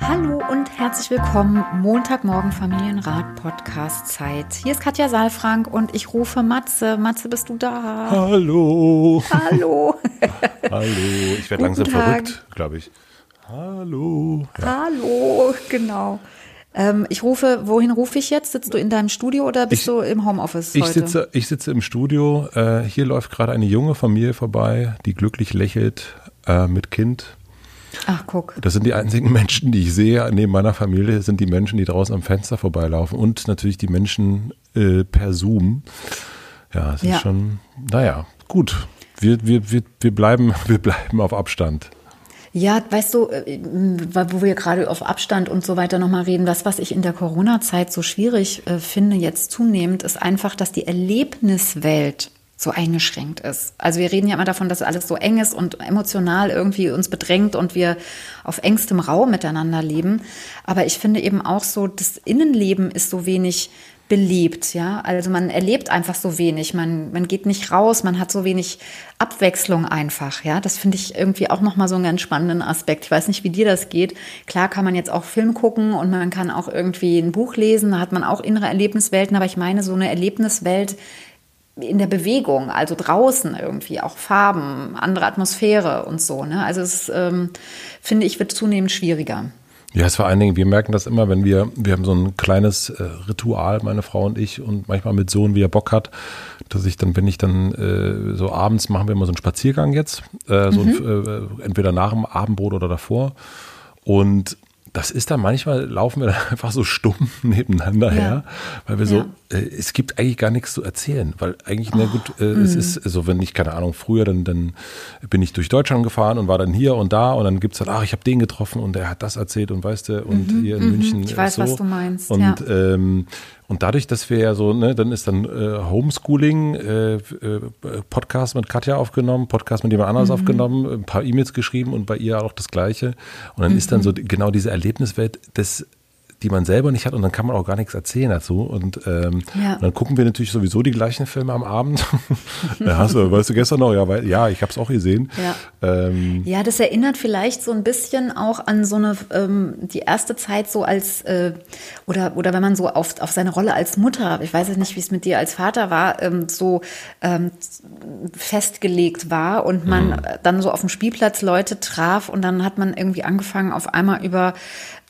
Hallo und herzlich willkommen. Montagmorgen Familienrat Podcast Zeit. Hier ist Katja Saalfrank und ich rufe Matze. Matze, bist du da? Hallo. Hallo. Hallo. Ich werde langsam Tag. verrückt, glaube ich. Hallo. Ja. Hallo, genau. Ähm, ich rufe, wohin rufe ich jetzt? Sitzt du in deinem Studio oder bist ich, du im Homeoffice ich heute? Sitze, ich sitze im Studio. Äh, hier läuft gerade eine junge Familie vorbei, die glücklich lächelt äh, mit Kind Ach, guck. Das sind die einzigen Menschen, die ich sehe neben meiner Familie, sind die Menschen, die draußen am Fenster vorbeilaufen und natürlich die Menschen äh, per Zoom. Ja, es ja. ist schon, naja, gut. Wir, wir, wir, wir, bleiben, wir bleiben auf Abstand. Ja, weißt du, äh, wo wir gerade auf Abstand und so weiter nochmal reden, das, was ich in der Corona-Zeit so schwierig äh, finde, jetzt zunehmend, ist einfach, dass die Erlebniswelt so eingeschränkt ist. Also wir reden ja immer davon, dass alles so eng ist und emotional irgendwie uns bedrängt und wir auf engstem Raum miteinander leben. Aber ich finde eben auch so, das Innenleben ist so wenig belebt, ja. Also man erlebt einfach so wenig, man, man geht nicht raus, man hat so wenig Abwechslung einfach, ja. Das finde ich irgendwie auch nochmal so einen ganz spannenden Aspekt. Ich weiß nicht, wie dir das geht. Klar kann man jetzt auch Film gucken und man kann auch irgendwie ein Buch lesen, da hat man auch innere Erlebniswelten, aber ich meine, so eine Erlebniswelt in der Bewegung, also draußen irgendwie, auch Farben, andere Atmosphäre und so. Ne? Also es, ähm, finde ich, wird zunehmend schwieriger. Ja, es vor allen Dingen, wir merken das immer, wenn wir, wir haben so ein kleines äh, Ritual, meine Frau und ich, und manchmal mit Sohn, wie er Bock hat, dass ich dann, wenn ich dann äh, so abends machen wir immer so einen Spaziergang jetzt, äh, so mhm. ein, äh, entweder nach dem Abendbrot oder davor. Und das ist dann manchmal laufen wir dann einfach so stumm nebeneinander ja. her, weil wir so, äh, es gibt eigentlich gar nichts zu erzählen, weil eigentlich, oh, na gut, äh, es ist so, also wenn ich, keine Ahnung, früher, dann, dann bin ich durch Deutschland gefahren und war dann hier und da und dann gibt es dann, ach, ich habe den getroffen und der hat das erzählt und weißt du, und mhm, hier in mhm, München. Ich weiß, so. was du meinst. Und, ja. ähm, und dadurch, dass wir ja so, ne, dann ist dann äh, Homeschooling, äh, äh, Podcast mit Katja aufgenommen, Podcast mit jemand anderes mhm. aufgenommen, ein paar E-Mails geschrieben und bei ihr auch das Gleiche. Und dann mhm. ist dann so genau diese Erlebniswelt des die man selber nicht hat und dann kann man auch gar nichts erzählen dazu. Und, ähm, ja. und dann gucken wir natürlich sowieso die gleichen Filme am Abend. ja, hast du, weißt du gestern noch? Ja, weil, ja ich habe es auch gesehen. Ja. Ähm, ja, das erinnert vielleicht so ein bisschen auch an so eine ähm, die erste Zeit so als äh, oder oder wenn man so auf, auf seine Rolle als Mutter, ich weiß jetzt nicht, wie es mit dir als Vater war, ähm, so ähm, festgelegt war und man mhm. dann so auf dem Spielplatz Leute traf und dann hat man irgendwie angefangen auf einmal über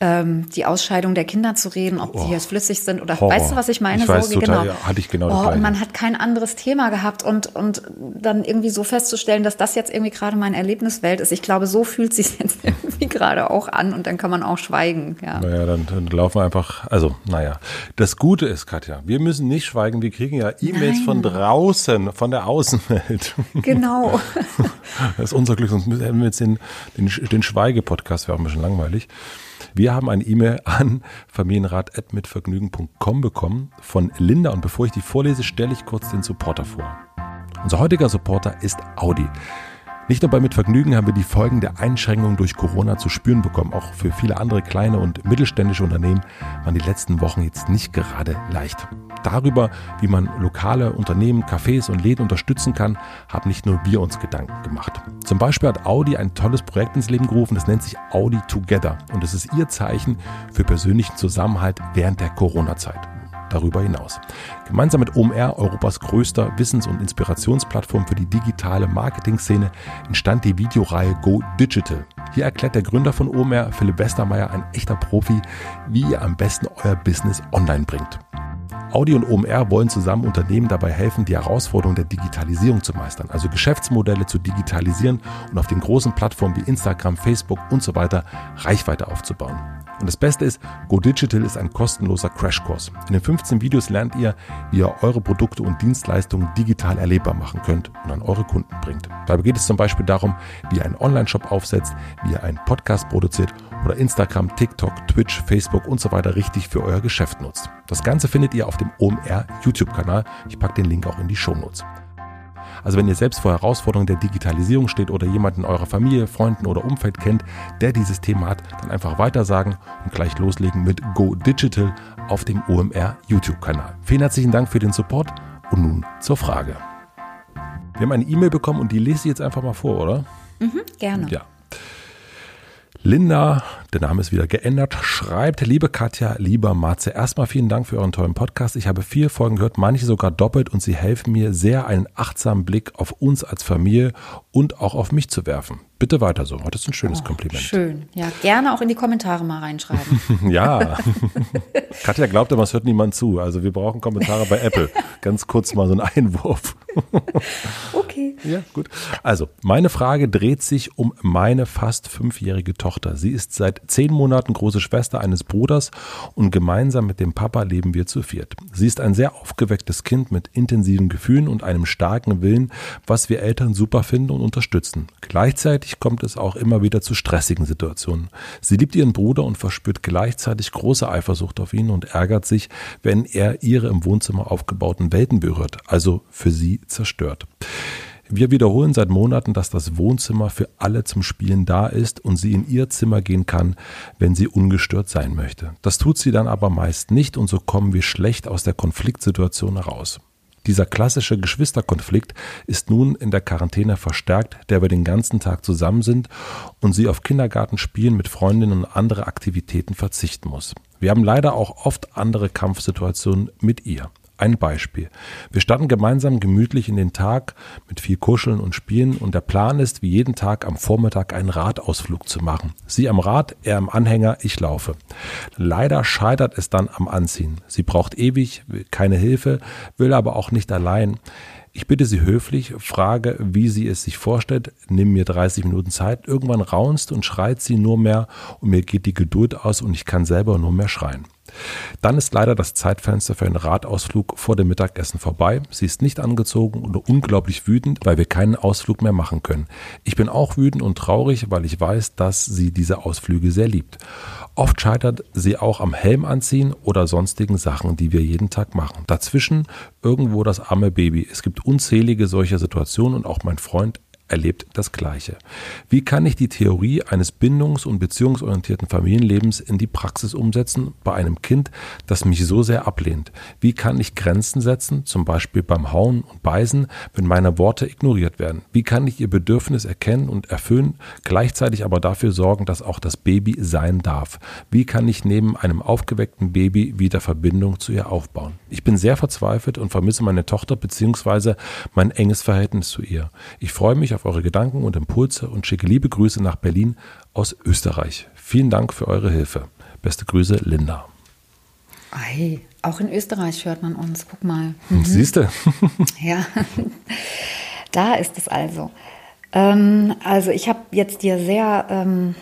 ähm, die Ausscheidung der Kinder zu reden, ob oh, die jetzt flüssig sind oder Horror. weißt du, was ich meine? Ich weiß so, total, genau. Ja, hatte ich genau oh, Und man hat kein anderes Thema gehabt und, und dann irgendwie so festzustellen, dass das jetzt irgendwie gerade meine Erlebniswelt ist. Ich glaube, so fühlt sich jetzt irgendwie gerade auch an und dann kann man auch schweigen. Ja. Naja, dann, dann laufen wir einfach, also naja. Das Gute ist, Katja, wir müssen nicht schweigen, wir kriegen ja E-Mails von draußen, von der Außenwelt. Genau. das ist unser Glück, sonst hätten wir jetzt den, den, den Schweige-Podcast, wäre auch ein bisschen langweilig. Wir haben eine E-Mail an familienrat.mitvergnügen.com bekommen von Linda und bevor ich die vorlese, stelle ich kurz den Supporter vor. Unser heutiger Supporter ist Audi. Nicht nur bei Mitvergnügen haben wir die Folgen der Einschränkungen durch Corona zu spüren bekommen. Auch für viele andere kleine und mittelständische Unternehmen waren die letzten Wochen jetzt nicht gerade leicht. Darüber, wie man lokale Unternehmen, Cafés und Läden unterstützen kann, haben nicht nur wir uns Gedanken gemacht. Zum Beispiel hat Audi ein tolles Projekt ins Leben gerufen, das nennt sich Audi Together. Und es ist ihr Zeichen für persönlichen Zusammenhalt während der Corona-Zeit darüber hinaus. Gemeinsam mit OMR, Europas größter Wissens- und Inspirationsplattform für die digitale Marketing-Szene, entstand die Videoreihe Go Digital. Hier erklärt der Gründer von OMR, Philipp Westermeier, ein echter Profi, wie ihr am besten euer Business online bringt. Audi und OMR wollen zusammen Unternehmen dabei helfen, die Herausforderungen der Digitalisierung zu meistern, also Geschäftsmodelle zu digitalisieren und auf den großen Plattformen wie Instagram, Facebook und so weiter Reichweite aufzubauen. Und das Beste ist, Go Digital ist ein kostenloser Crashkurs. In den 15 Videos lernt ihr, wie ihr eure Produkte und Dienstleistungen digital erlebbar machen könnt und an eure Kunden bringt. Dabei geht es zum Beispiel darum, wie ihr einen Online-Shop aufsetzt, wie ihr einen Podcast produziert oder Instagram, TikTok, Twitch, Facebook und so weiter richtig für euer Geschäft nutzt. Das Ganze findet ihr auf dem OMR YouTube-Kanal. Ich packe den Link auch in die Show Notes. Also wenn ihr selbst vor Herausforderungen der Digitalisierung steht oder jemanden in eurer Familie, Freunden oder Umfeld kennt, der dieses Thema hat, dann einfach weitersagen und gleich loslegen mit Go Digital auf dem OMR YouTube-Kanal. Vielen herzlichen Dank für den Support und nun zur Frage. Wir haben eine E-Mail bekommen und die lese ich jetzt einfach mal vor, oder? Mhm, gerne. Ja. Linda, der Name ist wieder geändert, schreibt, liebe Katja, lieber Matze, erstmal vielen Dank für euren tollen Podcast. Ich habe vier Folgen gehört, manche sogar doppelt und sie helfen mir sehr, einen achtsamen Blick auf uns als Familie und auch auf mich zu werfen. Bitte weiter so. Das ist ein schönes oh, Kompliment. Schön. Ja, gerne auch in die Kommentare mal reinschreiben. ja. Katja glaubt aber, es hört niemand zu. Also wir brauchen Kommentare bei Apple. Ganz kurz mal so ein Einwurf. okay. Ja, gut. Also, meine Frage dreht sich um meine fast fünfjährige Tochter. Sie ist seit zehn Monaten große Schwester eines Bruders und gemeinsam mit dem Papa leben wir zu viert. Sie ist ein sehr aufgewecktes Kind mit intensiven Gefühlen und einem starken Willen, was wir Eltern super finden und unterstützen. Gleichzeitig Gleichzeitig kommt es auch immer wieder zu stressigen Situationen. Sie liebt ihren Bruder und verspürt gleichzeitig große Eifersucht auf ihn und ärgert sich, wenn er ihre im Wohnzimmer aufgebauten Welten berührt, also für sie zerstört. Wir wiederholen seit Monaten, dass das Wohnzimmer für alle zum Spielen da ist und sie in ihr Zimmer gehen kann, wenn sie ungestört sein möchte. Das tut sie dann aber meist nicht und so kommen wir schlecht aus der Konfliktsituation heraus. Dieser klassische Geschwisterkonflikt ist nun in der Quarantäne verstärkt, der wir den ganzen Tag zusammen sind und sie auf Kindergartenspielen mit Freundinnen und andere Aktivitäten verzichten muss. Wir haben leider auch oft andere Kampfsituationen mit ihr. Ein Beispiel. Wir starten gemeinsam gemütlich in den Tag mit viel Kuscheln und Spielen und der Plan ist, wie jeden Tag am Vormittag einen Radausflug zu machen. Sie am Rad, er im Anhänger, ich laufe. Leider scheitert es dann am Anziehen. Sie braucht ewig keine Hilfe, will aber auch nicht allein. Ich bitte Sie höflich, frage, wie sie es sich vorstellt, nimm mir 30 Minuten Zeit. Irgendwann raunst und schreit sie nur mehr und mir geht die Geduld aus und ich kann selber nur mehr schreien. Dann ist leider das Zeitfenster für einen Radausflug vor dem Mittagessen vorbei. Sie ist nicht angezogen und unglaublich wütend, weil wir keinen Ausflug mehr machen können. Ich bin auch wütend und traurig, weil ich weiß, dass sie diese Ausflüge sehr liebt. Oft scheitert sie auch am Helm anziehen oder sonstigen Sachen, die wir jeden Tag machen. Dazwischen irgendwo das arme Baby. Es gibt unzählige solcher Situationen und auch mein Freund erlebt das Gleiche. Wie kann ich die Theorie eines bindungs- und beziehungsorientierten Familienlebens in die Praxis umsetzen bei einem Kind, das mich so sehr ablehnt? Wie kann ich Grenzen setzen, zum Beispiel beim Hauen und Beißen, wenn meine Worte ignoriert werden? Wie kann ich ihr Bedürfnis erkennen und erfüllen, gleichzeitig aber dafür sorgen, dass auch das Baby sein darf? Wie kann ich neben einem aufgeweckten Baby wieder Verbindung zu ihr aufbauen? Ich bin sehr verzweifelt und vermisse meine Tochter bzw. mein enges Verhältnis zu ihr. Ich freue mich auf auf eure Gedanken und Impulse und schicke liebe Grüße nach Berlin aus Österreich. Vielen Dank für eure Hilfe. Beste Grüße, Linda. Ei, auch in Österreich hört man uns. Guck mal. Mhm. Siehst du? ja, da ist es also. Ähm, also ich habe jetzt dir sehr ähm,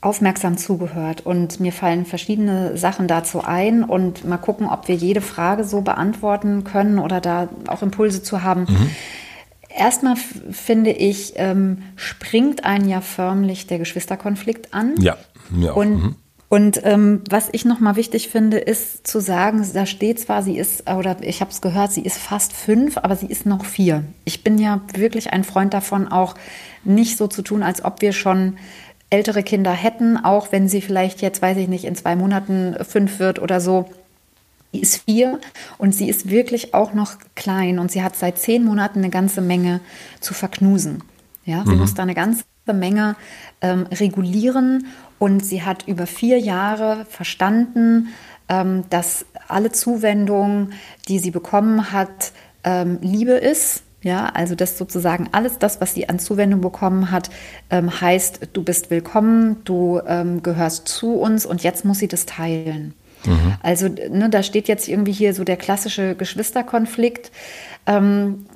aufmerksam zugehört und mir fallen verschiedene Sachen dazu ein und mal gucken, ob wir jede Frage so beantworten können oder da auch Impulse zu haben. Mhm. Erstmal finde ich, ähm, springt ein ja förmlich der Geschwisterkonflikt an. Ja, mir auch. Und, mhm. und ähm, was ich nochmal wichtig finde, ist zu sagen, da steht zwar, sie ist, oder ich habe es gehört, sie ist fast fünf, aber sie ist noch vier. Ich bin ja wirklich ein Freund davon, auch nicht so zu tun, als ob wir schon ältere Kinder hätten, auch wenn sie vielleicht jetzt, weiß ich nicht, in zwei Monaten fünf wird oder so Sie ist vier und sie ist wirklich auch noch klein und sie hat seit zehn Monaten eine ganze Menge zu verknusen. Ja, sie mhm. muss da eine ganze Menge ähm, regulieren und sie hat über vier Jahre verstanden, ähm, dass alle Zuwendung, die sie bekommen hat, ähm, Liebe ist. Ja, also das sozusagen alles das, was sie an Zuwendung bekommen hat, ähm, heißt, du bist willkommen, du ähm, gehörst zu uns und jetzt muss sie das teilen. Mhm. Also ne, da steht jetzt irgendwie hier so der klassische Geschwisterkonflikt. Ähm,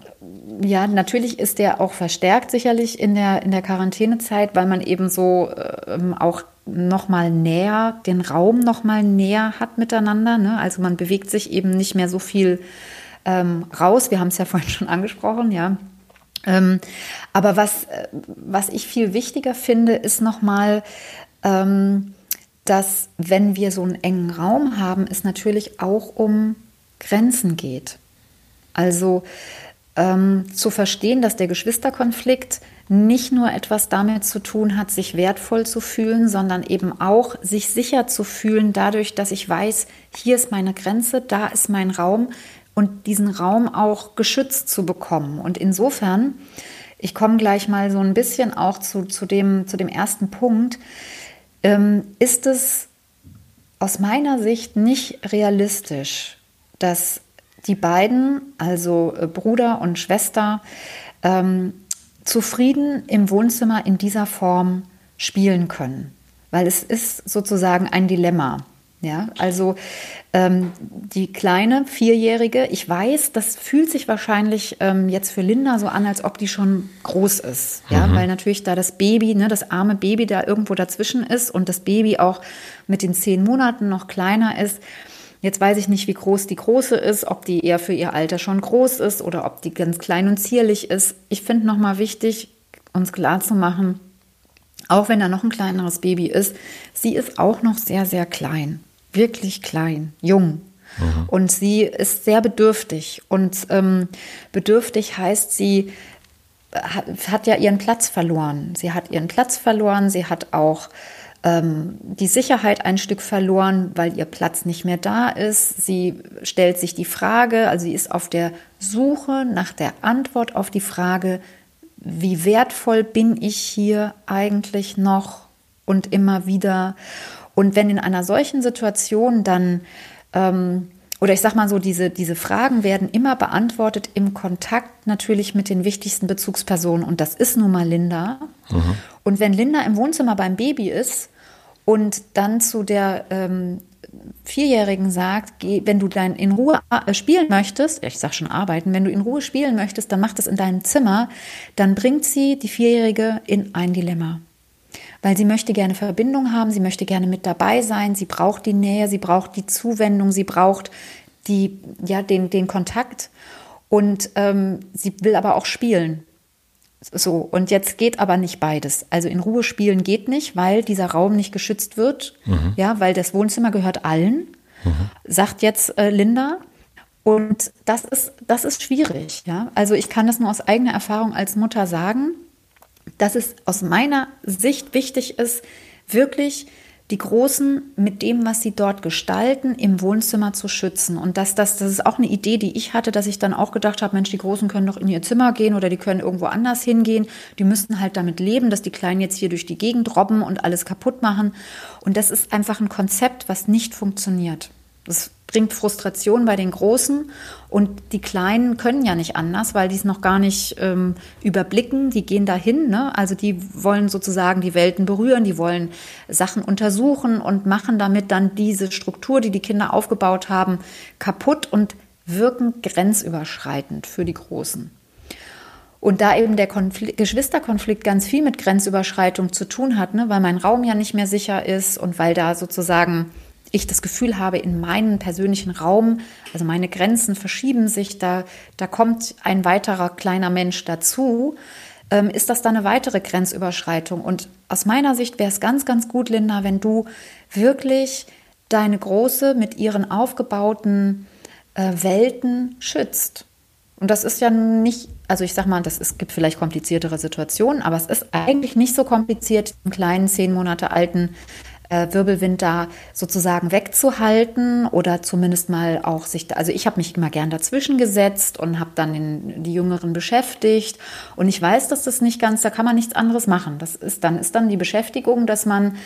ja, natürlich ist der auch verstärkt sicherlich in der, in der Quarantänezeit, weil man eben so ähm, auch noch mal näher, den Raum noch mal näher hat miteinander. Ne? Also man bewegt sich eben nicht mehr so viel ähm, raus. Wir haben es ja vorhin schon angesprochen, ja. Ähm, aber was, äh, was ich viel wichtiger finde, ist noch mal, ähm, dass wenn wir so einen engen Raum haben, es natürlich auch um Grenzen geht. Also ähm, zu verstehen, dass der Geschwisterkonflikt nicht nur etwas damit zu tun hat, sich wertvoll zu fühlen, sondern eben auch sich sicher zu fühlen, dadurch, dass ich weiß, hier ist meine Grenze, da ist mein Raum und diesen Raum auch geschützt zu bekommen. Und insofern, ich komme gleich mal so ein bisschen auch zu, zu, dem, zu dem ersten Punkt, ist es aus meiner Sicht nicht realistisch, dass die beiden, also äh, Bruder und Schwester, ähm, zufrieden im Wohnzimmer in dieser Form spielen können. Weil es ist sozusagen ein Dilemma. Ja, also ähm, die kleine Vierjährige, ich weiß, das fühlt sich wahrscheinlich ähm, jetzt für Linda so an, als ob die schon groß ist. Ja, mhm. weil natürlich da das Baby, ne, das arme Baby da irgendwo dazwischen ist und das Baby auch mit den zehn Monaten noch kleiner ist. Jetzt weiß ich nicht, wie groß die große ist, ob die eher für ihr Alter schon groß ist oder ob die ganz klein und zierlich ist. Ich finde nochmal wichtig, uns klarzumachen, auch wenn da noch ein kleineres Baby ist, sie ist auch noch sehr, sehr klein. Wirklich klein, jung. Mhm. Und sie ist sehr bedürftig. Und ähm, bedürftig heißt, sie hat, hat ja ihren Platz verloren. Sie hat ihren Platz verloren. Sie hat auch ähm, die Sicherheit ein Stück verloren, weil ihr Platz nicht mehr da ist. Sie stellt sich die Frage, also sie ist auf der Suche nach der Antwort auf die Frage, wie wertvoll bin ich hier eigentlich noch und immer wieder. Und wenn in einer solchen Situation dann ähm, oder ich sag mal so, diese, diese Fragen werden immer beantwortet im Kontakt natürlich mit den wichtigsten Bezugspersonen. Und das ist nun mal Linda. Mhm. Und wenn Linda im Wohnzimmer beim Baby ist und dann zu der ähm, Vierjährigen sagt, geh, wenn du dann in Ruhe äh, spielen möchtest, ich sag schon arbeiten, wenn du in Ruhe spielen möchtest, dann mach das in deinem Zimmer, dann bringt sie die Vierjährige in ein Dilemma weil sie möchte gerne Verbindung haben, sie möchte gerne mit dabei sein, sie braucht die Nähe, sie braucht die Zuwendung, sie braucht die, ja, den, den Kontakt und ähm, sie will aber auch spielen. So, und jetzt geht aber nicht beides. Also in Ruhe spielen geht nicht, weil dieser Raum nicht geschützt wird, mhm. ja, weil das Wohnzimmer gehört allen, mhm. sagt jetzt äh, Linda. Und das ist, das ist schwierig, ja. Also ich kann das nur aus eigener Erfahrung als Mutter sagen dass es aus meiner Sicht wichtig ist, wirklich die Großen mit dem, was sie dort gestalten, im Wohnzimmer zu schützen. Und dass das, das ist auch eine Idee, die ich hatte, dass ich dann auch gedacht habe, Mensch, die Großen können doch in ihr Zimmer gehen oder die können irgendwo anders hingehen. Die müssten halt damit leben, dass die Kleinen jetzt hier durch die Gegend robben und alles kaputt machen. Und das ist einfach ein Konzept, was nicht funktioniert. Das bringt Frustration bei den Großen und die Kleinen können ja nicht anders, weil die es noch gar nicht ähm, überblicken. Die gehen dahin, ne? also die wollen sozusagen die Welten berühren, die wollen Sachen untersuchen und machen damit dann diese Struktur, die die Kinder aufgebaut haben, kaputt und wirken grenzüberschreitend für die Großen. Und da eben der Konflikt, Geschwisterkonflikt ganz viel mit Grenzüberschreitung zu tun hat, ne? weil mein Raum ja nicht mehr sicher ist und weil da sozusagen ich das Gefühl habe, in meinen persönlichen Raum, also meine Grenzen verschieben sich, da, da kommt ein weiterer kleiner Mensch dazu, ähm, ist das dann eine weitere Grenzüberschreitung. Und aus meiner Sicht wäre es ganz, ganz gut, Linda, wenn du wirklich deine Große mit ihren aufgebauten äh, Welten schützt. Und das ist ja nicht, also ich sag mal, das ist, gibt vielleicht kompliziertere Situationen, aber es ist eigentlich nicht so kompliziert, einen kleinen, zehn Monate alten äh, Wirbelwind da sozusagen wegzuhalten oder zumindest mal auch sich, also ich habe mich immer gern dazwischen gesetzt und habe dann den, die Jüngeren beschäftigt und ich weiß, dass das nicht ganz, da kann man nichts anderes machen. Das ist dann, ist dann die Beschäftigung, dass man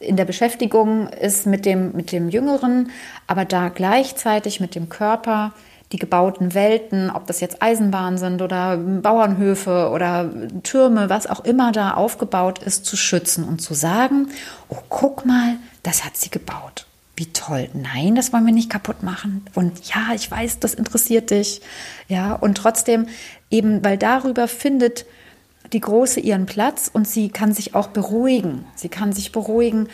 in der Beschäftigung ist mit dem, mit dem Jüngeren, aber da gleichzeitig mit dem Körper die gebauten Welten, ob das jetzt Eisenbahnen sind oder Bauernhöfe oder Türme, was auch immer da aufgebaut ist, zu schützen und zu sagen, oh, guck mal, das hat sie gebaut. wie toll. Nein, das wollen wir nicht kaputt machen. Und ja, ich weiß, das interessiert dich. Ja, und trotzdem eben, weil darüber findet die Große ihren Platz und sie kann sich auch beruhigen. Sie kann sich beruhigen.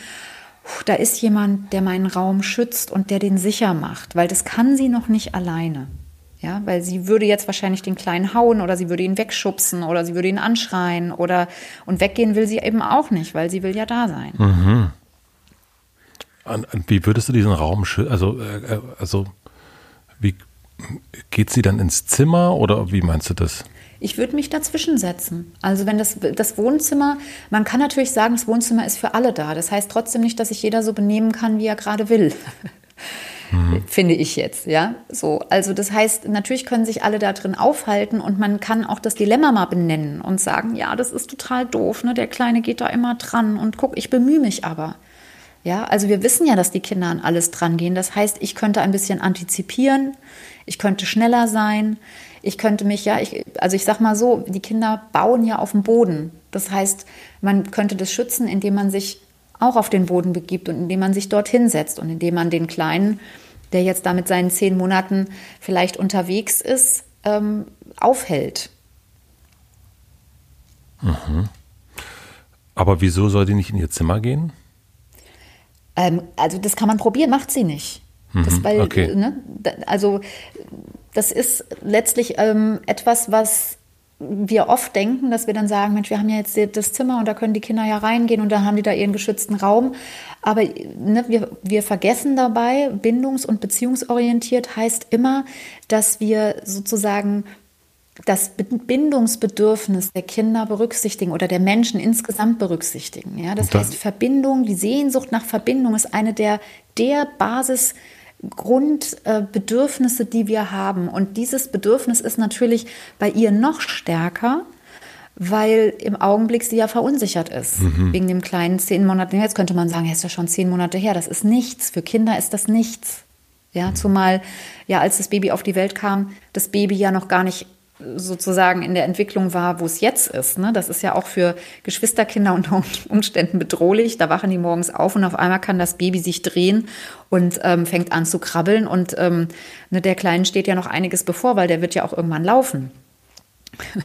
Da ist jemand, der meinen Raum schützt und der den sicher macht, weil das kann sie noch nicht alleine. Ja, weil sie würde jetzt wahrscheinlich den Kleinen hauen oder sie würde ihn wegschubsen oder sie würde ihn anschreien oder und weggehen will sie eben auch nicht, weil sie will ja da sein. Mhm. Wie würdest du diesen Raum schützen? Also, äh, äh, also wie geht sie dann ins Zimmer oder wie meinst du das? Ich würde mich dazwischen setzen. Also wenn das, das Wohnzimmer, man kann natürlich sagen, das Wohnzimmer ist für alle da. Das heißt trotzdem nicht, dass sich jeder so benehmen kann, wie er gerade will. Mhm. Finde ich jetzt, ja. So, also das heißt, natürlich können sich alle da drin aufhalten und man kann auch das Dilemma mal benennen und sagen, ja, das ist total doof, ne? Der Kleine geht da immer dran und guck, ich bemühe mich aber. Ja, also wir wissen ja, dass die Kinder an alles dran gehen. Das heißt, ich könnte ein bisschen antizipieren, ich könnte schneller sein, ich könnte mich ja, ich, also ich sag mal so, die Kinder bauen ja auf dem Boden. Das heißt, man könnte das schützen, indem man sich auch auf den Boden begibt und indem man sich dorthin setzt und indem man den Kleinen, der jetzt da mit seinen zehn Monaten vielleicht unterwegs ist, ähm, aufhält. Mhm. Aber wieso soll die nicht in ihr Zimmer gehen? Ähm, also das kann man probieren, macht sie nicht. Das, mhm, weil, okay. ne, also das ist letztlich ähm, etwas, was wir oft denken, dass wir dann sagen, Mensch, wir haben ja jetzt das Zimmer und da können die Kinder ja reingehen und da haben die da ihren geschützten Raum. Aber ne, wir, wir vergessen dabei, bindungs- und beziehungsorientiert heißt immer, dass wir sozusagen das Bindungsbedürfnis der Kinder berücksichtigen oder der Menschen insgesamt berücksichtigen. Ja, das heißt, Verbindung, die Sehnsucht nach Verbindung ist eine der, der Basis- Grundbedürfnisse, die wir haben. Und dieses Bedürfnis ist natürlich bei ihr noch stärker, weil im Augenblick sie ja verunsichert ist. Mhm. Wegen dem kleinen zehn Monate. Jetzt könnte man sagen, ja, ist ja schon zehn Monate her. Das ist nichts. Für Kinder ist das nichts. Ja, zumal ja, als das Baby auf die Welt kam, das Baby ja noch gar nicht sozusagen in der Entwicklung war, wo es jetzt ist. Ne? Das ist ja auch für Geschwisterkinder unter Umständen bedrohlich. Da wachen die morgens auf und auf einmal kann das Baby sich drehen und ähm, fängt an zu krabbeln. Und ähm, ne, der Kleinen steht ja noch einiges bevor, weil der wird ja auch irgendwann laufen.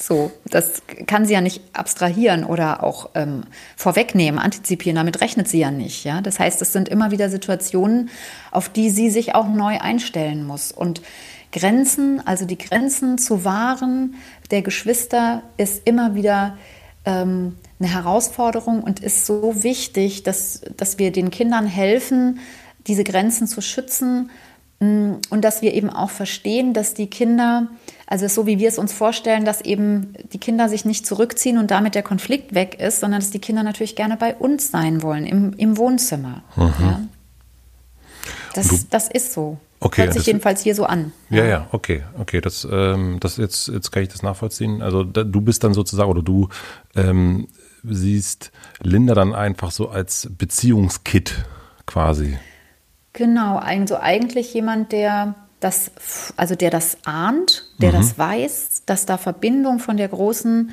so, das kann sie ja nicht abstrahieren oder auch ähm, vorwegnehmen, antizipieren. Damit rechnet sie ja nicht. Ja? Das heißt, es sind immer wieder Situationen, auf die sie sich auch neu einstellen muss. Und Grenzen, also die Grenzen zu wahren der Geschwister, ist immer wieder ähm, eine Herausforderung und ist so wichtig, dass, dass wir den Kindern helfen, diese Grenzen zu schützen mm, und dass wir eben auch verstehen, dass die Kinder, also so wie wir es uns vorstellen, dass eben die Kinder sich nicht zurückziehen und damit der Konflikt weg ist, sondern dass die Kinder natürlich gerne bei uns sein wollen, im, im Wohnzimmer. Ja. Das, das ist so. Okay, Hört sich jedenfalls hier so an. Ja, ja, okay, okay, das, ähm, das jetzt, jetzt kann ich das nachvollziehen. Also da, du bist dann sozusagen oder du ähm, siehst Linda dann einfach so als Beziehungskit quasi. Genau, also eigentlich jemand, der das, also der das ahnt, der mhm. das weiß, dass da Verbindung von der großen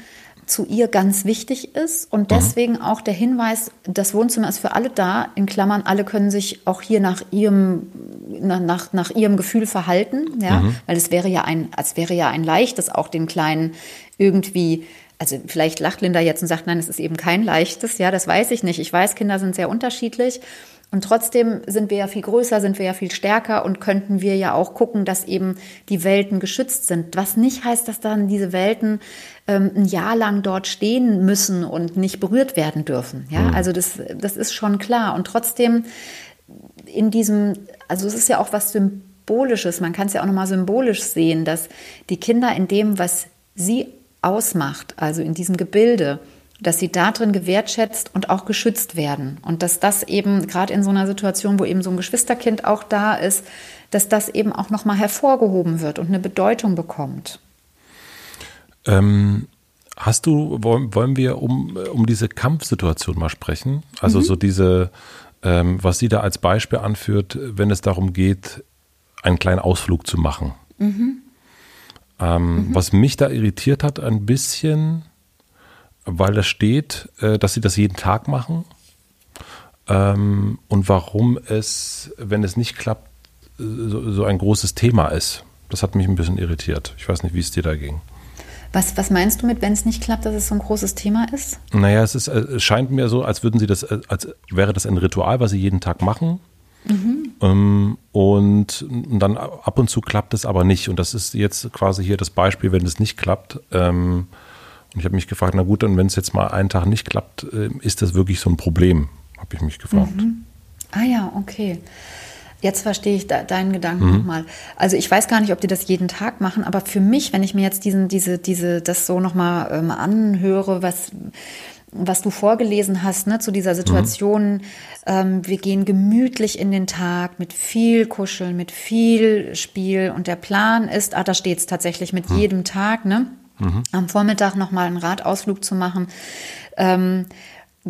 zu ihr ganz wichtig ist und mhm. deswegen mhm. auch der Hinweis, das Wohnzimmer ist für alle da, in Klammern, alle können sich auch hier nach ihrem, nach, nach ihrem Gefühl verhalten, ja, mhm. weil es wäre ja ein, es wäre ja ein leichtes, auch den Kleinen irgendwie also vielleicht lacht Linda jetzt und sagt, nein, es ist eben kein leichtes, ja, das weiß ich nicht. Ich weiß, Kinder sind sehr unterschiedlich. Und trotzdem sind wir ja viel größer, sind wir ja viel stärker und könnten wir ja auch gucken, dass eben die Welten geschützt sind. Was nicht heißt, dass dann diese Welten ähm, ein Jahr lang dort stehen müssen und nicht berührt werden dürfen. Ja, mhm. also das, das ist schon klar. Und trotzdem in diesem, also es ist ja auch was Symbolisches, man kann es ja auch nochmal symbolisch sehen, dass die Kinder in dem, was sie ausmacht, also in diesem Gebilde, dass sie darin gewertschätzt und auch geschützt werden. Und dass das eben gerade in so einer Situation, wo eben so ein Geschwisterkind auch da ist, dass das eben auch nochmal hervorgehoben wird und eine Bedeutung bekommt. Ähm, hast du, wollen, wollen wir um, um diese Kampfsituation mal sprechen? Also mhm. so diese, ähm, was sie da als Beispiel anführt, wenn es darum geht, einen kleinen Ausflug zu machen. Mhm. Ähm, mhm. Was mich da irritiert hat ein bisschen, weil da steht, äh, dass sie das jeden Tag machen. ähm, und warum es, wenn es nicht klappt, so, so, ein großes Thema ist. Das hat mich ein bisschen irritiert. Ich weiß nicht, wie es dir da ging. Was, was meinst du mit, wenn es nicht klappt, dass es so ein großes Thema ist? Naja, es, ist, es scheint mir so, als würden sie das, als wäre das ein Ritual, was sie jeden Tag machen. Mhm. Ähm, und dann ab und zu klappt es aber nicht. Und das ist jetzt quasi hier das Beispiel, wenn es nicht klappt. Ähm, und ich habe mich gefragt, na gut, dann wenn es jetzt mal einen Tag nicht klappt, äh, ist das wirklich so ein Problem? Habe ich mich gefragt. Mhm. Ah ja, okay. Jetzt verstehe ich de deinen Gedanken mhm. nochmal. Also ich weiß gar nicht, ob die das jeden Tag machen, aber für mich, wenn ich mir jetzt diesen, diese, diese, das so nochmal ähm, anhöre, was, was du vorgelesen hast, ne, zu dieser Situation, mhm. ähm, wir gehen gemütlich in den Tag mit viel Kuscheln, mit viel Spiel und der Plan ist, ah, da steht es tatsächlich mit mhm. jedem Tag, ne? Mhm. Am Vormittag nochmal einen Radausflug zu machen. Ähm,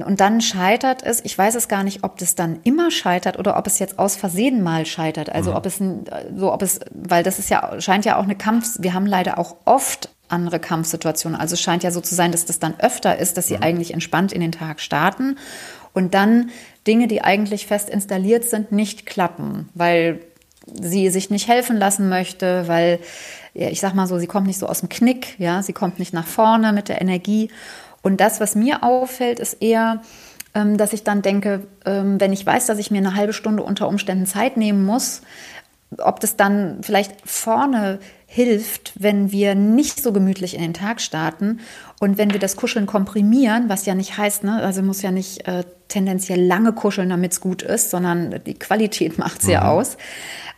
und dann scheitert es, ich weiß es gar nicht, ob das dann immer scheitert oder ob es jetzt aus Versehen mal scheitert. Also mhm. ob es so, ob es, weil das ist ja, scheint ja auch eine Kampf, wir haben leider auch oft andere Kampfsituationen. Also es scheint ja so zu sein, dass das dann öfter ist, dass sie mhm. eigentlich entspannt in den Tag starten und dann Dinge, die eigentlich fest installiert sind, nicht klappen, weil sie sich nicht helfen lassen möchte, weil, ich sag mal so, sie kommt nicht so aus dem Knick, ja, sie kommt nicht nach vorne mit der Energie. Und das, was mir auffällt, ist eher, ähm, dass ich dann denke, ähm, wenn ich weiß, dass ich mir eine halbe Stunde unter Umständen Zeit nehmen muss, ob das dann vielleicht vorne hilft, wenn wir nicht so gemütlich in den Tag starten und wenn wir das Kuscheln komprimieren, was ja nicht heißt, ne, also muss ja nicht äh, tendenziell lange kuscheln, damit es gut ist, sondern die Qualität macht es mhm. ja aus.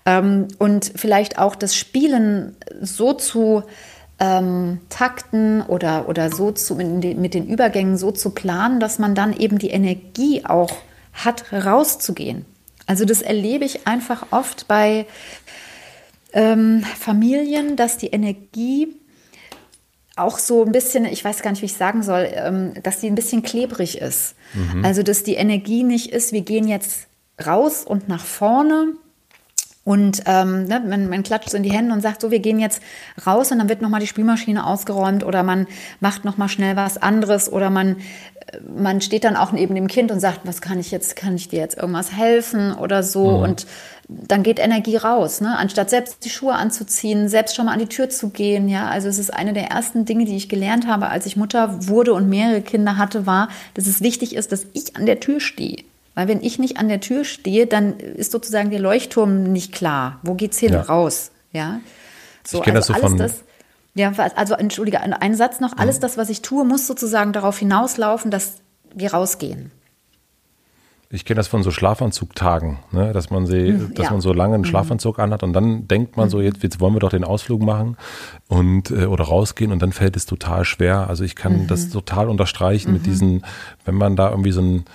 Ähm, und vielleicht auch das Spielen so zu ähm, Takten oder, oder so zu, mit den Übergängen so zu planen, dass man dann eben die Energie auch hat, rauszugehen. Also das erlebe ich einfach oft bei ähm, Familien, dass die Energie auch so ein bisschen, ich weiß gar nicht, wie ich sagen soll, ähm, dass die ein bisschen klebrig ist. Mhm. Also dass die Energie nicht ist, wir gehen jetzt raus und nach vorne und ähm, ne, man, man klatscht in die Hände und sagt, so, wir gehen jetzt raus und dann wird nochmal die Spülmaschine ausgeräumt oder man macht nochmal schnell was anderes oder man, äh, man steht dann auch neben dem Kind und sagt, was kann ich jetzt, kann ich dir jetzt irgendwas helfen oder so mhm. und dann geht Energie raus, ne? anstatt selbst die Schuhe anzuziehen, selbst schon mal an die Tür zu gehen. Ja, also es ist eine der ersten Dinge, die ich gelernt habe, als ich Mutter wurde und mehrere Kinder hatte, war, dass es wichtig ist, dass ich an der Tür stehe. Weil wenn ich nicht an der Tür stehe, dann ist sozusagen der Leuchtturm nicht klar. Wo geht's hin ja. raus? Ja. So, ich kenne also das so von. Das, ja, also entschuldige, ein Satz noch. Alles mhm. das, was ich tue, muss sozusagen darauf hinauslaufen, dass wir rausgehen. Ich kenne das von so Schlafanzugtagen, ne? dass man sie, mhm, dass ja. man so lange einen mhm. Schlafanzug mhm. anhat und dann denkt man so, mhm. jetzt, jetzt wollen wir doch den Ausflug machen und äh, oder rausgehen und dann fällt es total schwer. Also ich kann das total unterstreichen mit diesen, wenn man da irgendwie so ein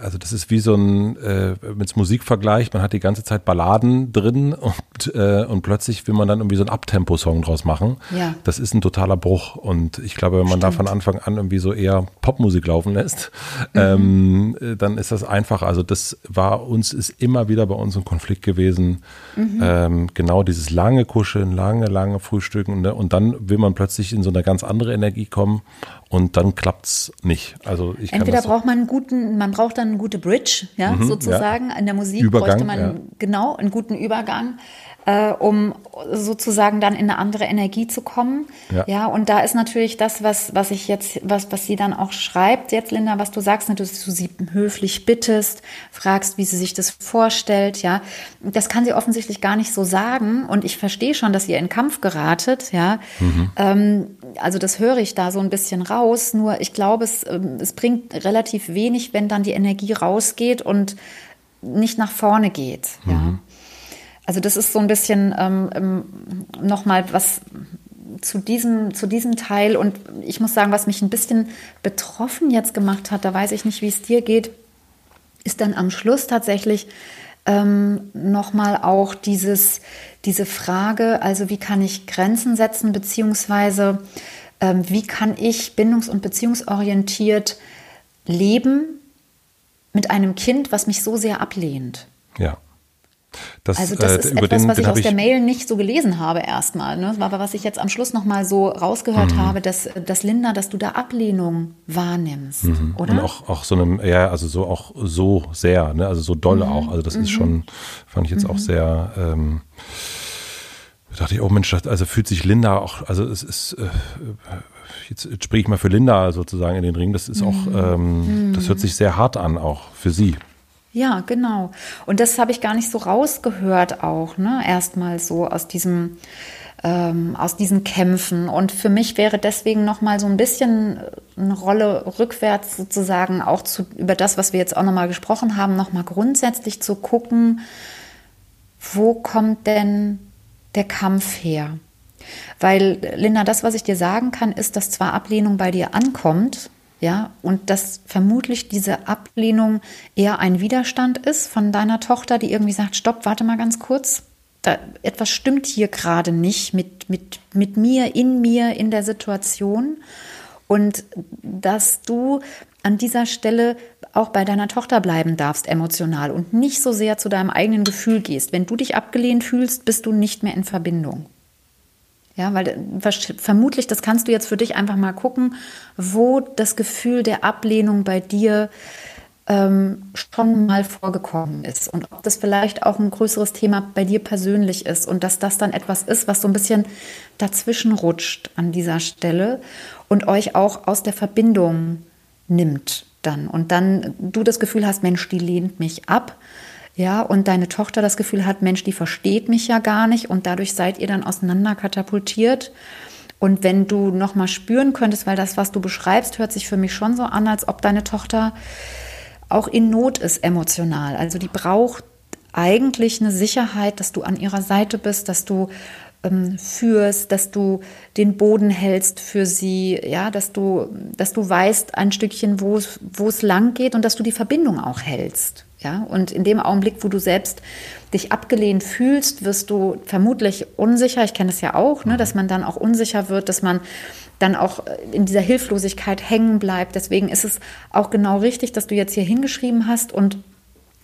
also das ist wie so ein, äh, mit Musik vergleicht, man hat die ganze Zeit Balladen drin und, äh, und plötzlich will man dann irgendwie so einen Abtempo-Song draus machen. Ja. Das ist ein totaler Bruch. Und ich glaube, wenn man Stimmt. da von Anfang an irgendwie so eher Popmusik laufen lässt, mhm. ähm, äh, dann ist das einfach. Also das war uns, ist immer wieder bei uns ein Konflikt gewesen. Mhm. Ähm, genau dieses lange Kuscheln, lange, lange Frühstücken. Ne? Und dann will man plötzlich in so eine ganz andere Energie kommen und dann klappt es nicht. Also ich Entweder braucht man einen guten, man braucht dann eine gute Bridge, ja, mhm, sozusagen. Ja. In der Musik Übergang, bräuchte man ja. genau einen guten Übergang äh, um sozusagen dann in eine andere Energie zu kommen. Ja. ja, und da ist natürlich das, was, was ich jetzt, was, was sie dann auch schreibt, jetzt Linda, was du sagst, ne, dass du sie höflich bittest, fragst, wie sie sich das vorstellt, ja. Das kann sie offensichtlich gar nicht so sagen und ich verstehe schon, dass ihr in Kampf geratet, ja. Mhm. Ähm, also das höre ich da so ein bisschen raus, nur ich glaube, es, ähm, es bringt relativ wenig, wenn dann die Energie rausgeht und nicht nach vorne geht, mhm. ja. Also das ist so ein bisschen ähm, nochmal was zu diesem, zu diesem Teil. Und ich muss sagen, was mich ein bisschen betroffen jetzt gemacht hat, da weiß ich nicht, wie es dir geht, ist dann am Schluss tatsächlich ähm, nochmal auch dieses, diese Frage, also wie kann ich Grenzen setzen, beziehungsweise ähm, wie kann ich bindungs- und beziehungsorientiert leben mit einem Kind, was mich so sehr ablehnt. Ja. Das, also das äh, ist etwas, den, was ich aus der Mail nicht so gelesen habe erstmal. Ne? Aber was ich jetzt am Schluss nochmal so rausgehört mhm. habe, dass, dass Linda, dass du da Ablehnung wahrnimmst, mhm. oder? Und auch, auch so einem, ja, also so auch so sehr, ne? also so doll mhm. auch. Also das ist mhm. schon, fand ich jetzt auch mhm. sehr, ähm, dachte ich, oh Mensch, also fühlt sich Linda auch, also es ist, äh, jetzt, jetzt spreche ich mal für Linda sozusagen in den Ring, das ist auch, mhm. ähm, das hört sich sehr hart an, auch für sie. Ja, genau. Und das habe ich gar nicht so rausgehört auch, ne? Erstmal so aus diesem, ähm, aus diesen Kämpfen. Und für mich wäre deswegen nochmal so ein bisschen eine Rolle rückwärts sozusagen auch zu, über das, was wir jetzt auch nochmal gesprochen haben, nochmal grundsätzlich zu gucken, wo kommt denn der Kampf her? Weil, Linda, das, was ich dir sagen kann, ist, dass zwar Ablehnung bei dir ankommt, ja, und dass vermutlich diese Ablehnung eher ein Widerstand ist von deiner Tochter, die irgendwie sagt, stopp, warte mal ganz kurz, da, etwas stimmt hier gerade nicht mit, mit, mit mir, in mir, in der Situation. Und dass du an dieser Stelle auch bei deiner Tochter bleiben darfst emotional und nicht so sehr zu deinem eigenen Gefühl gehst. Wenn du dich abgelehnt fühlst, bist du nicht mehr in Verbindung. Ja, weil äh, vermutlich, das kannst du jetzt für dich einfach mal gucken, wo das Gefühl der Ablehnung bei dir ähm, schon mal vorgekommen ist und ob das vielleicht auch ein größeres Thema bei dir persönlich ist und dass das dann etwas ist, was so ein bisschen dazwischen rutscht an dieser Stelle und euch auch aus der Verbindung nimmt dann. Und dann du das Gefühl hast, Mensch, die lehnt mich ab ja, und deine Tochter das Gefühl hat, Mensch, die versteht mich ja gar nicht und dadurch seid ihr dann auseinander katapultiert. Und wenn du noch mal spüren könntest, weil das, was du beschreibst, hört sich für mich schon so an, als ob deine Tochter auch in Not ist emotional. Also die braucht eigentlich eine Sicherheit, dass du an ihrer Seite bist, dass du ähm, führst, dass du den Boden hältst für sie, ja, dass du, dass du weißt ein Stückchen, wo es lang geht und dass du die Verbindung auch hältst. Ja, und in dem Augenblick, wo du selbst dich abgelehnt fühlst, wirst du vermutlich unsicher. Ich kenne es ja auch, ne, dass man dann auch unsicher wird, dass man dann auch in dieser Hilflosigkeit hängen bleibt. Deswegen ist es auch genau richtig, dass du jetzt hier hingeschrieben hast und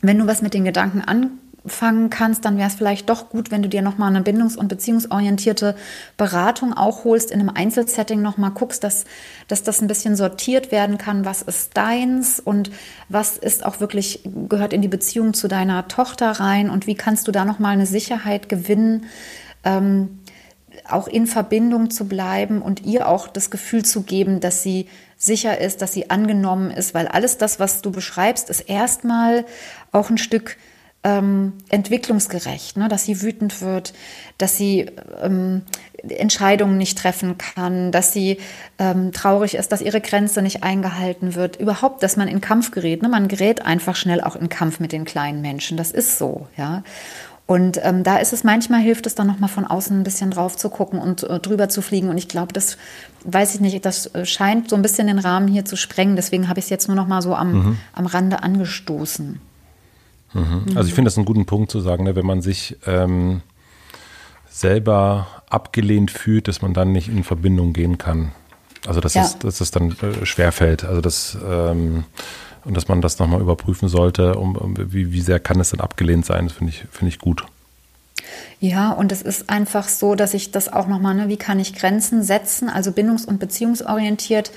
wenn du was mit den Gedanken an fangen kannst, dann wäre es vielleicht doch gut, wenn du dir nochmal eine bindungs- und beziehungsorientierte Beratung auch holst, in einem Einzelsetting nochmal guckst, dass, dass das ein bisschen sortiert werden kann, was ist deins und was ist auch wirklich, gehört in die Beziehung zu deiner Tochter rein und wie kannst du da nochmal eine Sicherheit gewinnen, ähm, auch in Verbindung zu bleiben und ihr auch das Gefühl zu geben, dass sie sicher ist, dass sie angenommen ist, weil alles das, was du beschreibst, ist erstmal auch ein Stück ähm, entwicklungsgerecht, ne? dass sie wütend wird, dass sie ähm, Entscheidungen nicht treffen kann, dass sie ähm, traurig ist, dass ihre Grenze nicht eingehalten wird. Überhaupt, dass man in Kampf gerät. Ne? Man gerät einfach schnell auch in Kampf mit den kleinen Menschen. Das ist so, ja. Und ähm, da ist es manchmal hilft es dann noch mal von außen ein bisschen drauf zu gucken und äh, drüber zu fliegen. Und ich glaube, das weiß ich nicht, das äh, scheint so ein bisschen den Rahmen hier zu sprengen. Deswegen habe ich es jetzt nur noch mal so am, mhm. am Rande angestoßen. Mhm. Also ich finde das einen guten Punkt zu sagen, ne, wenn man sich ähm, selber abgelehnt fühlt, dass man dann nicht in Verbindung gehen kann. Also dass, ja. es, dass es dann äh, schwerfällt. Also das ähm, und dass man das nochmal überprüfen sollte, um, um, wie, wie sehr kann es denn abgelehnt sein, das finde ich, finde ich gut. Ja, und es ist einfach so, dass ich das auch nochmal, ne, wie kann ich Grenzen setzen, also bindungs- und beziehungsorientiert,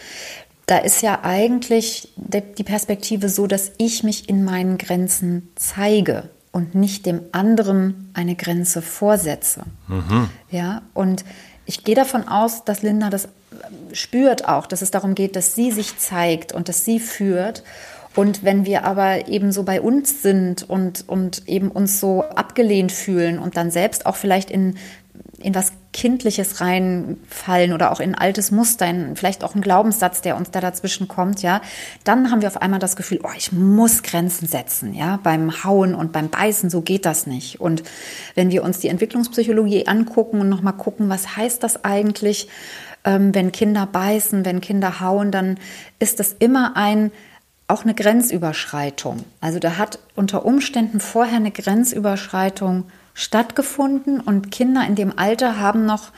da ist ja eigentlich die Perspektive so, dass ich mich in meinen Grenzen zeige und nicht dem anderen eine Grenze vorsetze. Mhm. Ja, und ich gehe davon aus, dass Linda das spürt auch, dass es darum geht, dass sie sich zeigt und dass sie führt. Und wenn wir aber eben so bei uns sind und, und eben uns so abgelehnt fühlen und dann selbst auch vielleicht in in was Kindliches reinfallen oder auch in altes Muster, in vielleicht auch ein Glaubenssatz, der uns da dazwischen kommt, ja, dann haben wir auf einmal das Gefühl, oh, ich muss Grenzen setzen, ja, beim Hauen und beim Beißen, so geht das nicht. Und wenn wir uns die Entwicklungspsychologie angucken und nochmal gucken, was heißt das eigentlich, ähm, wenn Kinder beißen, wenn Kinder hauen, dann ist das immer ein auch eine Grenzüberschreitung. Also da hat unter Umständen vorher eine Grenzüberschreitung stattgefunden und Kinder in dem Alter haben noch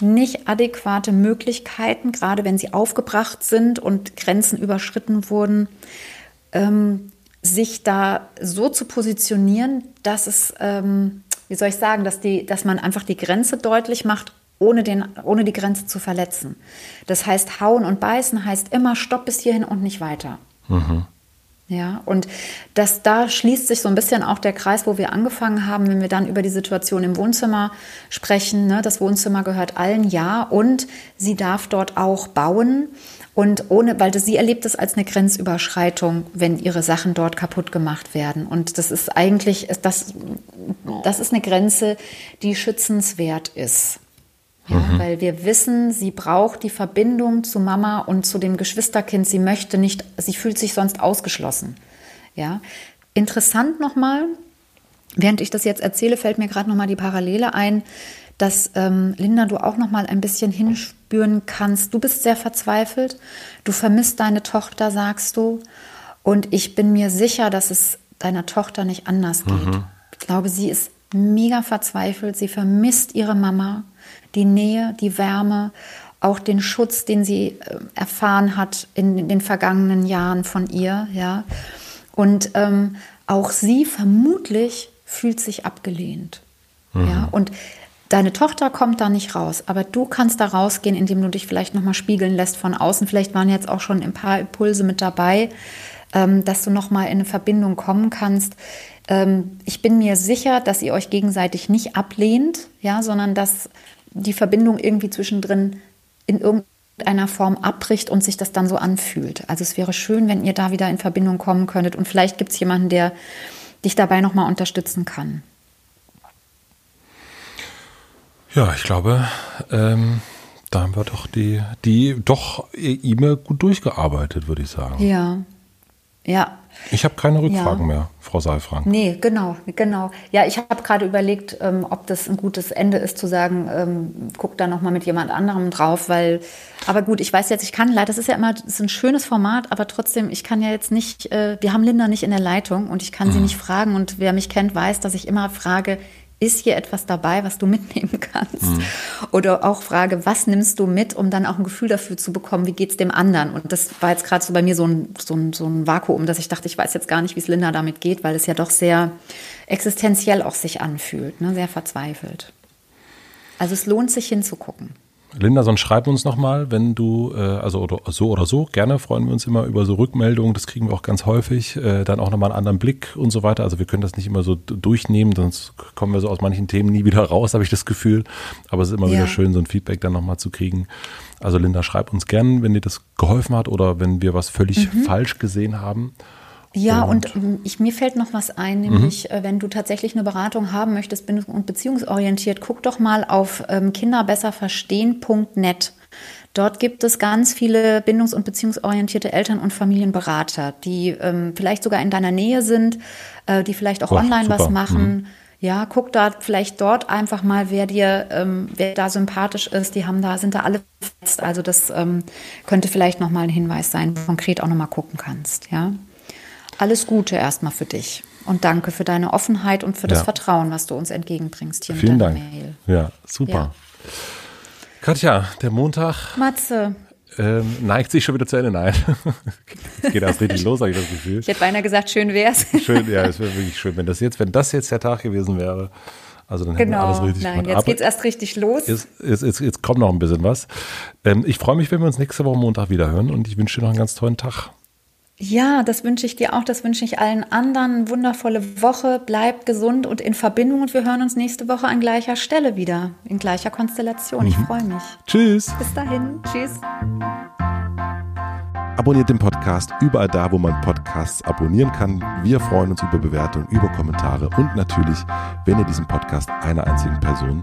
nicht adäquate Möglichkeiten, gerade wenn sie aufgebracht sind und Grenzen überschritten wurden, ähm, sich da so zu positionieren, dass es, ähm, wie soll ich sagen, dass, die, dass man einfach die Grenze deutlich macht, ohne, den, ohne die Grenze zu verletzen. Das heißt, hauen und beißen heißt immer Stopp bis hierhin und nicht weiter. Mhm. Ja, und das, da schließt sich so ein bisschen auch der Kreis, wo wir angefangen haben, wenn wir dann über die Situation im Wohnzimmer sprechen. Ne? Das Wohnzimmer gehört allen, ja, und sie darf dort auch bauen. Und ohne, weil das, sie erlebt es als eine Grenzüberschreitung, wenn ihre Sachen dort kaputt gemacht werden. Und das ist eigentlich, das, das ist eine Grenze, die schützenswert ist. Ja, mhm. Weil wir wissen, sie braucht die Verbindung zu Mama und zu dem Geschwisterkind. Sie möchte nicht, sie fühlt sich sonst ausgeschlossen. Ja, interessant nochmal, während ich das jetzt erzähle, fällt mir gerade nochmal die Parallele ein, dass ähm, Linda, du auch nochmal ein bisschen hinspüren kannst. Du bist sehr verzweifelt, du vermisst deine Tochter, sagst du. Und ich bin mir sicher, dass es deiner Tochter nicht anders geht. Mhm. Ich glaube, sie ist mega verzweifelt, sie vermisst ihre Mama die Nähe, die Wärme, auch den Schutz, den sie äh, erfahren hat in, den vergangenen Jahren von ihr, ja. Und ähm, auch sie vermutlich fühlt sich abgelehnt, mhm. ja. Und deine Tochter kommt da nicht raus, aber du kannst da rausgehen, indem du dich vielleicht nochmal spiegeln lässt von außen. Vielleicht waren jetzt auch schon ein paar Impulse mit dabei, ähm, dass du nochmal in eine Verbindung kommen kannst. Ähm, ich bin mir sicher, dass ihr euch gegenseitig nicht ablehnt, ja, sondern dass die Verbindung irgendwie zwischendrin in irgendeiner Form abbricht und sich das dann so anfühlt. Also es wäre schön, wenn ihr da wieder in Verbindung kommen könntet und vielleicht gibt es jemanden, der dich dabei nochmal unterstützen kann. Ja, ich glaube, ähm, da haben wir doch die, die doch E-Mail gut durchgearbeitet, würde ich sagen. Ja, ja. Ich habe keine Rückfragen ja. mehr, Frau Seifrank. Nee, genau, genau. Ja, ich habe gerade überlegt, ähm, ob das ein gutes Ende ist, zu sagen, ähm, guck da nochmal mit jemand anderem drauf, weil, aber gut, ich weiß jetzt, ich kann leider, das ist ja immer, das ist ein schönes Format, aber trotzdem, ich kann ja jetzt nicht, äh, wir haben Linda nicht in der Leitung und ich kann mhm. sie nicht fragen und wer mich kennt, weiß, dass ich immer frage, ist hier etwas dabei, was du mitnehmen kannst? Mhm. Oder auch frage, was nimmst du mit, um dann auch ein Gefühl dafür zu bekommen, wie geht es dem anderen? Und das war jetzt gerade so bei mir so ein, so, ein, so ein Vakuum, dass ich dachte, ich weiß jetzt gar nicht, wie es Linda damit geht, weil es ja doch sehr existenziell auch sich anfühlt, ne? sehr verzweifelt. Also es lohnt sich hinzugucken. Linda, sonst schreib uns nochmal, wenn du, äh, also oder, so oder so, gerne freuen wir uns immer über so Rückmeldungen, das kriegen wir auch ganz häufig, äh, dann auch nochmal einen anderen Blick und so weiter. Also wir können das nicht immer so durchnehmen, sonst kommen wir so aus manchen Themen nie wieder raus, habe ich das Gefühl. Aber es ist immer ja. wieder schön, so ein Feedback dann nochmal zu kriegen. Also Linda, schreib uns gern, wenn dir das geholfen hat oder wenn wir was völlig mhm. falsch gesehen haben. Ja, und, und ich, mir fällt noch was ein, nämlich mhm. Wenn du tatsächlich eine Beratung haben möchtest, bindungs- und beziehungsorientiert, guck doch mal auf ähm, kinderbesserverstehen.net. Dort gibt es ganz viele bindungs- und beziehungsorientierte Eltern- und Familienberater, die ähm, vielleicht sogar in deiner Nähe sind, äh, die vielleicht auch oh, online super. was machen. Mhm. Ja, guck da vielleicht dort einfach mal, wer dir, ähm, wer da sympathisch ist. Die haben da, sind da alle fest. Also das ähm, könnte vielleicht nochmal ein Hinweis sein, wo du konkret auch nochmal gucken kannst. Ja. Alles Gute erstmal für dich. Und danke für deine Offenheit und für das ja. Vertrauen, was du uns entgegenbringst hier Vielen mit deiner Dank. Mail. Ja, super. Ja. Katja, der Montag. Matze. Ähm, neigt sich schon wieder zu Ende. Nein. Es geht erst richtig los, habe ich das Gefühl. Ich hätte beinahe gesagt, schön wär's. Schön, ja, es wäre wirklich schön. Wenn das jetzt, wenn das jetzt der Tag gewesen wäre, also dann genau, hätten wir alles richtig nein, gemacht. Jetzt geht es erst richtig los. Jetzt, jetzt, jetzt, jetzt, kommt noch ein bisschen was. Ähm, ich freue mich, wenn wir uns nächste Woche Montag wieder hören und ich wünsche dir noch einen ganz tollen Tag. Ja, das wünsche ich dir auch, das wünsche ich allen anderen. Wundervolle Woche, bleib gesund und in Verbindung und wir hören uns nächste Woche an gleicher Stelle wieder, in gleicher Konstellation. Mhm. Ich freue mich. Tschüss. Bis dahin. Tschüss. Abonniert den Podcast überall da, wo man Podcasts abonnieren kann. Wir freuen uns über Bewertungen, über Kommentare und natürlich, wenn ihr diesen Podcast einer einzigen Person